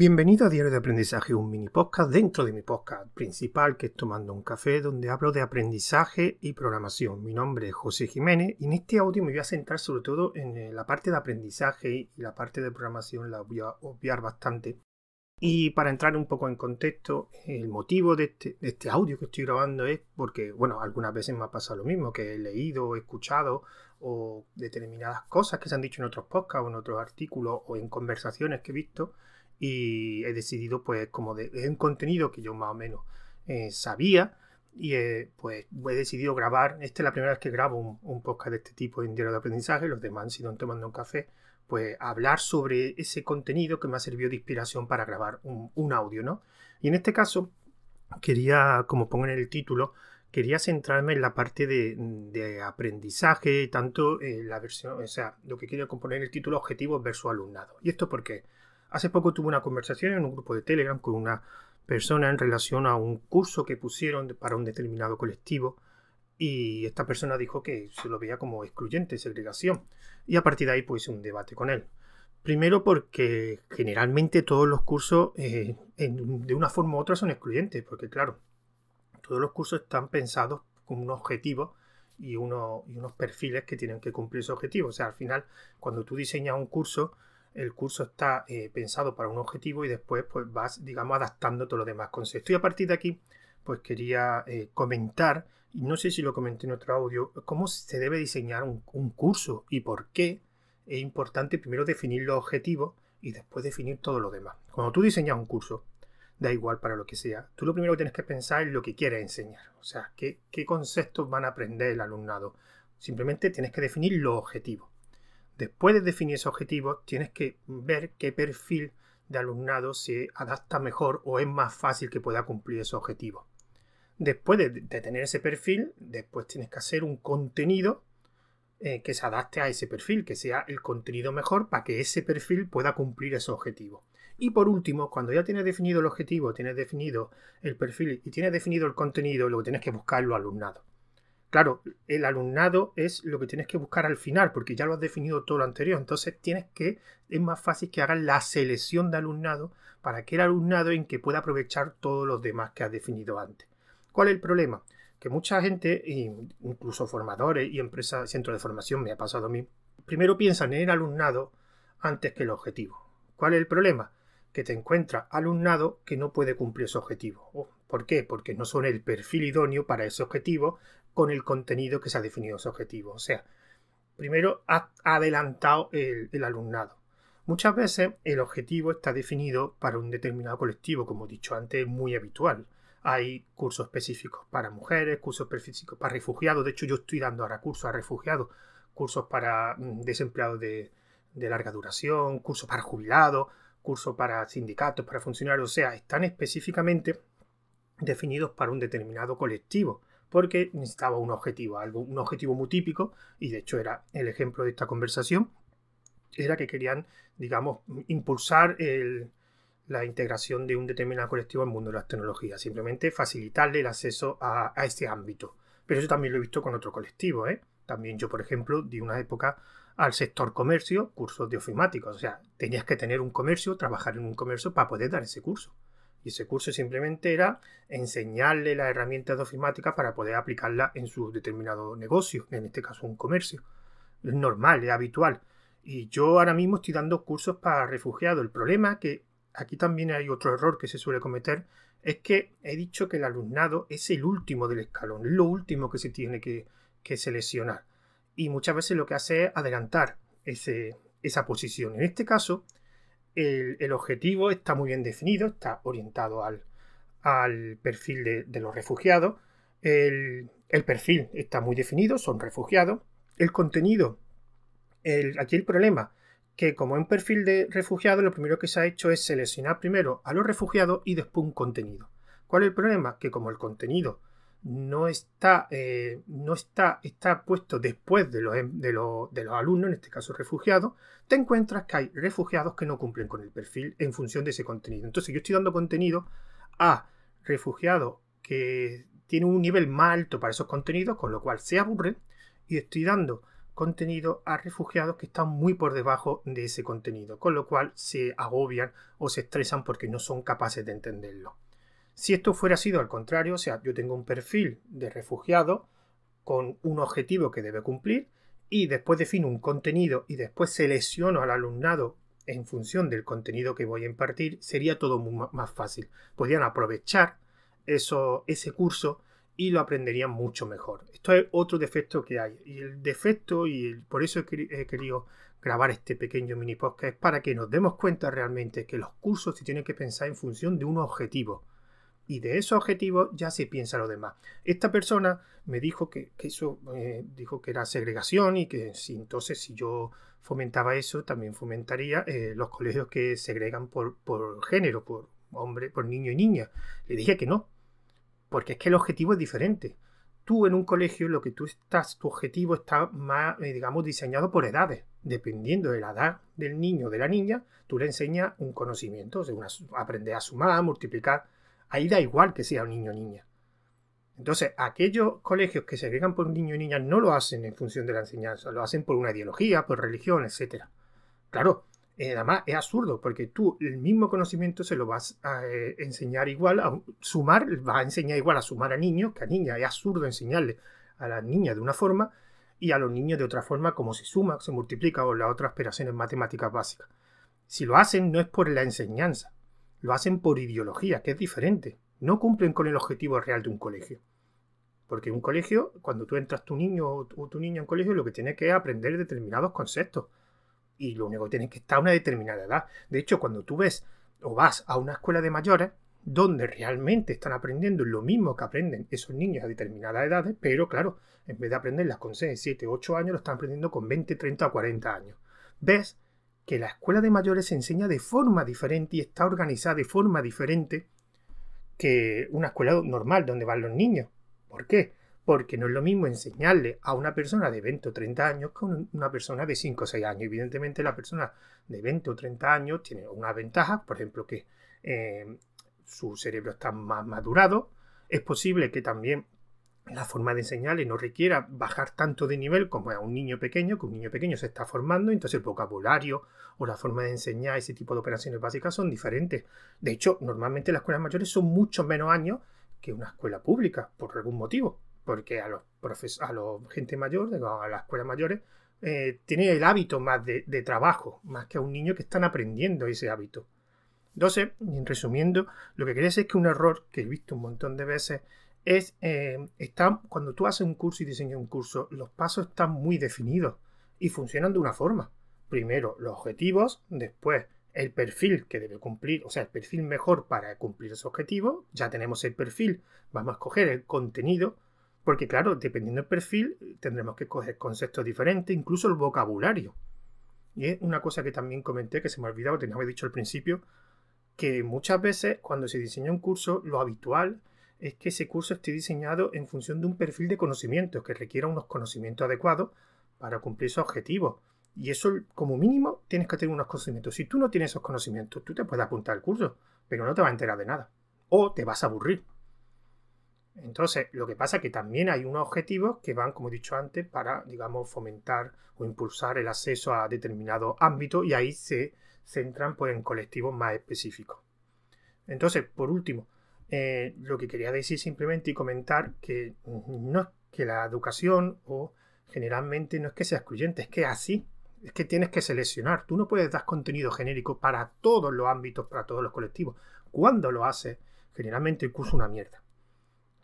Bienvenido a Diario de Aprendizaje, un mini podcast dentro de mi podcast principal que es Tomando un Café, donde hablo de aprendizaje y programación. Mi nombre es José Jiménez y en este audio me voy a centrar sobre todo en eh, la parte de aprendizaje y la parte de programación la voy a obviar bastante. Y para entrar un poco en contexto, el motivo de este, de este audio que estoy grabando es porque, bueno, algunas veces me ha pasado lo mismo, que he leído, he escuchado o determinadas cosas que se han dicho en otros podcasts o en otros artículos o en conversaciones que he visto y he decidido pues como de, un contenido que yo más o menos eh, sabía y eh, pues he decidido grabar, esta es la primera vez que grabo un, podcast de este tipo en diario de aprendizaje, los demás han sido tomando un café, pues hablar sobre ese contenido que me ha servido de inspiración para grabar un, audio, ¿no? Y en este caso quería, como pongo en el título, quería centrarme en la parte de, de aprendizaje, tanto en la versión, o sea, lo que quiero componer el título objetivos versus alumnado. ¿Y esto por qué? Hace poco tuve una conversación en un grupo de Telegram con una persona en relación a un curso que pusieron para un determinado colectivo y esta persona dijo que se lo veía como excluyente, segregación. Y a partir de ahí pues un debate con él. Primero porque generalmente todos los cursos eh, de una forma u otra son excluyentes, porque claro, todos los cursos están pensados con un objetivo y, uno, y unos perfiles que tienen que cumplir ese objetivo. O sea, al final, cuando tú diseñas un curso, el curso está eh, pensado para un objetivo y después pues vas, digamos, adaptando todo lo demás conceptos. Y a partir de aquí, pues quería eh, comentar, y no sé si lo comenté en otro audio, cómo se debe diseñar un, curso y por qué es importante primero definir los objetivos y después definir todo lo demás. Cuando tú diseñas un curso, da igual para lo que sea, tú lo primero que tienes que pensar es lo que quieres enseñar. O sea, qué conceptos van a aprender el alumnado. Simplemente tienes que definir los objetivos. Después de definir esos objetivos, tienes que ver qué perfil de alumnado se adapta mejor o es más fácil que pueda cumplir esos objetivos. Después de, tener ese perfil, después tienes que hacer un contenido eh, que se adapte a ese perfil, que sea el contenido mejor para que ese perfil pueda cumplir esos objetivos. Y por último, cuando ya tienes definido el objetivo, tienes definido el perfil y tienes definido el contenido, lo que tienes que buscar los alumnados. Claro, el alumnado es lo que tienes que buscar al final, porque ya lo has definido todo lo anterior. Entonces tienes que, es más fácil que hagas la selección de alumnado para que el alumnado en que pueda aprovechar todos los demás que has definido antes. ¿Cuál es el problema? Que mucha gente, incluso formadores y empresas, centros de formación, me ha pasado a mí, primero piensan en el alumnado antes que el objetivo. ¿Cuál es el problema? Que te encuentras alumnado que no puede cumplir ese objetivo. Oh, ¿Por qué? Porque no son el perfil idóneo para ese objetivo con el contenido que se ha definido ese objetivo. O sea, primero ha adelantado el, alumnado. Muchas veces el objetivo está definido para un determinado colectivo, como he dicho antes, es muy habitual. Hay cursos específicos para mujeres, cursos específicos para refugiados. De hecho, yo estoy dando ahora cursos a refugiados, cursos para mm, desempleados de, de larga duración, cursos para jubilados, cursos para sindicatos, para funcionarios. O sea, están específicamente definidos para un determinado colectivo porque necesitaba un objetivo, algo, un objetivo muy típico, y de hecho era el ejemplo de esta conversación, era que querían, digamos, impulsar la integración de un determinado colectivo al mundo de las tecnologías, simplemente facilitarle el acceso a, este ámbito. Pero eso también lo he visto con otro colectivo, ¿eh? También yo, por ejemplo, di una época al sector comercio cursos de ofimáticos, o sea, tenías que tener un comercio, trabajar en un comercio para poder dar ese curso. Ese curso simplemente era enseñarle las herramientas de ofimática para poder aplicarla en su determinado negocio, en este caso un comercio. Es normal, es habitual. Y yo ahora mismo estoy dando cursos para refugiados. El problema es que aquí también hay otro error que se suele cometer, es que he dicho que el alumnado es el último del escalón, es lo último que se tiene que, seleccionar. Y muchas veces lo que hace es adelantar esa posición. En este caso, el, objetivo está muy bien definido, está orientado al, perfil de, los refugiados. El, perfil está muy definido, son refugiados. El contenido, aquí el problema, que como es un perfil de refugiados, lo primero que se ha hecho es seleccionar primero a los refugiados y después un contenido. ¿Cuál es el problema? Que como el contenido no está, eh, no está, está puesto después de los, de, los, de los alumnos, en este caso refugiados, te encuentras que hay refugiados que no cumplen con el perfil en función de ese contenido. Entonces yo estoy dando contenido a refugiados que tienen un nivel más alto para esos contenidos, con lo cual se aburren, y estoy dando contenido a refugiados que están muy por debajo de ese contenido, con lo cual se agobian o se estresan porque no son capaces de entenderlo. Si esto fuera sido al contrario, o sea, yo tengo un perfil de refugiado con un objetivo que debe cumplir y después defino un contenido y después selecciono al alumnado en función del contenido que voy a impartir, sería todo más fácil. Podrían aprovechar eso, ese curso y lo aprenderían mucho mejor. Esto es otro defecto que hay. Y el defecto, y por eso he, querido grabar este pequeño mini podcast, es para que nos demos cuenta realmente que los cursos se tienen que pensar en función de un objetivo. Y de esos objetivos ya se piensa lo demás. Esta persona me dijo que, eso eh, dijo que era segregación y que si entonces si yo fomentaba eso, también fomentaría eh, los colegios que segregan por, por género, por hombre, por niño y niña. Le dije que no, porque es que el objetivo es diferente. Tú en un colegio lo que tú estás, tu objetivo está más, eh, digamos, diseñado por edades. Dependiendo de la edad del niño o de la niña, tú le enseñas un conocimiento, o aprender a sumar, multiplicar. Ahí da igual que sea un niño o niña. Entonces, aquellos colegios que segregan por un niño y niña no lo hacen en función de la enseñanza, lo hacen por una ideología, por religión, etc. Claro, eh, además es absurdo, porque tú el mismo conocimiento se lo vas a eh, enseñar igual, a sumar, vas a enseñar igual a sumar a niños que a niñas. Es absurdo enseñarle a las niñas de una forma y a los niños de otra forma, como se suma, se multiplica o las otras operaciones matemáticas básicas. Si lo hacen no es por la enseñanza, lo hacen por ideología, que es diferente. No cumplen con el objetivo real de un colegio. Porque un colegio, cuando tú entras tu niño o tu niña en colegio, lo que tiene que es aprender determinados conceptos y lo único que tienes que estar a una determinada edad. De hecho, cuando tú ves o vas a una escuela de mayores, donde realmente están aprendiendo lo mismo que aprenden esos niños a determinadas edades, pero claro, en vez de aprenderlas con 6, 7, 8 años, lo están aprendiendo con 20, 30 o 40 años. Ves que la escuela de mayores se enseña de forma diferente y está organizada de forma diferente que una escuela normal donde van los niños. ¿Por qué? porque no es lo mismo enseñarle a una persona de 20 o 30 años que a una persona de 5 o 6 años. Evidentemente la persona de 20 o 30 años tiene una ventaja, por ejemplo, que eh, su cerebro está más madurado. Es posible que también la forma de enseñarle no requiera bajar tanto de nivel como a un niño pequeño, que un niño pequeño se está formando, entonces el vocabulario o la forma de enseñar ese tipo de operaciones básicas son diferentes. De hecho, normalmente las escuelas mayores son mucho menos años que una escuela pública, por algún motivo porque a los a los gente mayor, a las escuelas mayores, eh, tiene el hábito más de, trabajo, más que a un niño que están aprendiendo ese hábito. Entonces, resumiendo, lo que quería decir es que un error que he visto un montón de veces es eh, cuando tú haces un curso y diseñas un curso, los pasos están muy definidos y funcionan de una forma. Primero, los objetivos, después el perfil que debe cumplir, o sea, el perfil mejor para cumplir esos objetivos. Ya tenemos el perfil, vamos a escoger el contenido porque claro, dependiendo del perfil, tendremos que coger conceptos diferentes, incluso el vocabulario. Y es una cosa que también comenté, que se me ha olvidado, tenía dicho al principio, que muchas veces cuando se diseña un curso, lo habitual es que ese curso esté diseñado en función de un perfil de conocimientos, que requiera unos conocimientos adecuados para cumplir esos objetivos. Y eso, como mínimo, tienes que tener unos conocimientos. Si tú no tienes esos conocimientos, tú te puedes apuntar al curso, pero no te vas a enterar de nada. O te vas a aburrir. Entonces, lo que pasa es que también hay unos objetivos que van, como he dicho antes, para, digamos, fomentar o impulsar el acceso a determinados ámbitos y ahí se centran pues, en colectivos más específicos. Entonces, por último, eh, lo que quería decir simplemente y comentar que no es que la educación o generalmente no es que sea excluyente, es que así, es que tienes que seleccionar. Tú no puedes dar contenido genérico para todos los ámbitos, para todos los colectivos. Cuando lo haces, generalmente el curso es una mierda.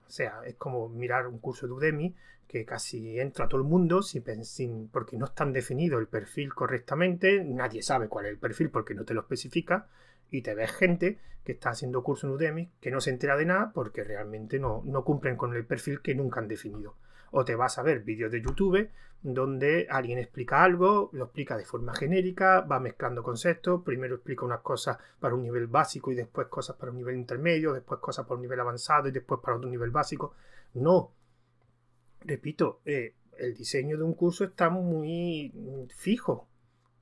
O sea, es como mirar un curso de Udemy que casi entra todo el mundo sin, porque no está definido el perfil correctamente, nadie sabe cuál es el perfil porque no te lo especifica y te ves gente que está haciendo curso en Udemy que no se entera de nada porque realmente no, no cumplen con el perfil que nunca han definido o te vas a ver vídeos de YouTube donde alguien explica algo, lo explica de forma genérica, va mezclando conceptos, primero explica unas cosas para un nivel básico y después cosas para un nivel intermedio, después cosas para un nivel avanzado y después para otro nivel básico. No. Repito, eh, el diseño de un curso está muy fijo.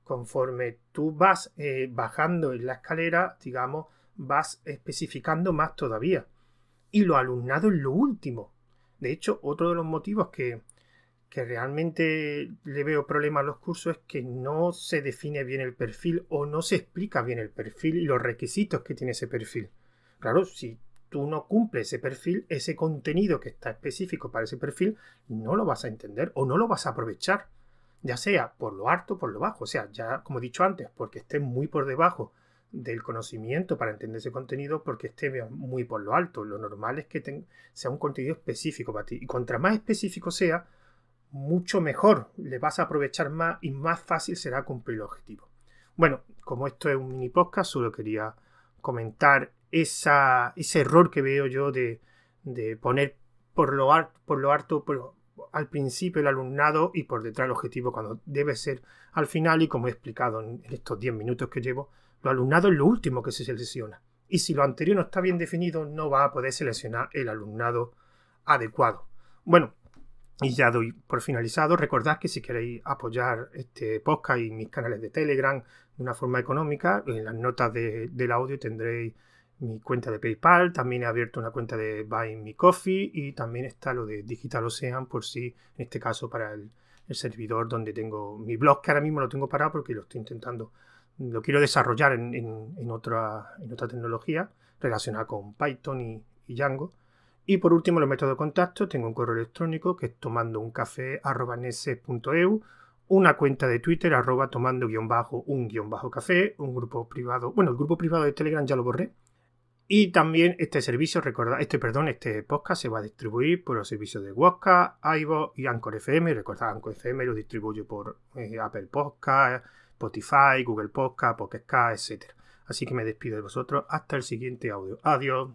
Conforme tú vas eh, bajando en la escalera, digamos, vas especificando más todavía. Y lo alumnado es lo último. De hecho, otro de los motivos que, que realmente le veo problema a los cursos es que no se define bien el perfil o no se explica bien el perfil y los requisitos que tiene ese perfil. Claro, si tú no cumples ese perfil, ese contenido que está específico para ese perfil, no lo vas a entender o no lo vas a aprovechar. Ya sea por lo alto o por lo bajo. O sea, ya como he dicho antes, porque esté muy por debajo del conocimiento para entender ese contenido, porque esté muy por lo alto. Lo normal es que sea un contenido específico para ti. Y contra más específico sea, mucho mejor, le vas a aprovechar más y más fácil será cumplir el objetivo. Bueno, como esto es un mini podcast, solo quería comentar esa, ese error que veo yo de, poner por lo, por lo alto al principio el alumnado y por detrás el objetivo cuando debe ser al final y como he explicado en estos 10 minutos que llevo, lo alumnado es lo último que se selecciona. Y si lo anterior no está bien definido, no va a poder seleccionar el alumnado adecuado. Bueno, y ya doy por finalizado. Recordad que si queréis apoyar este podcast y mis canales de Telegram de una forma económica, en las notas del audio tendréis mi cuenta de PayPal. También he abierto una cuenta de Buy Me Coffee y también está lo de Digital Ocean por si, en este caso, para el, servidor donde tengo mi blog, que ahora mismo lo tengo parado porque lo estoy intentando, lo quiero desarrollar en, otra, en otra tecnología relacionada con Python y Django y por último, los métodos de contacto. Tengo un correo electrónico que es tomandouncafe.eu, una cuenta de Twitter arroba tomando guion bajo un guion bajo café, un grupo privado, bueno, el grupo privado de Telegram ya lo borré. Y también este servicio, recordad, este, perdón, este podcast se va a distribuir por los servicios de Wodka, Ivo y Anchor FM. Recordad, Anchor FM lo distribuyo por eh, Apple Podcast, Spotify, Google Podcast, Pocket etc. Así que me despido de vosotros. Hasta el siguiente audio. Adiós.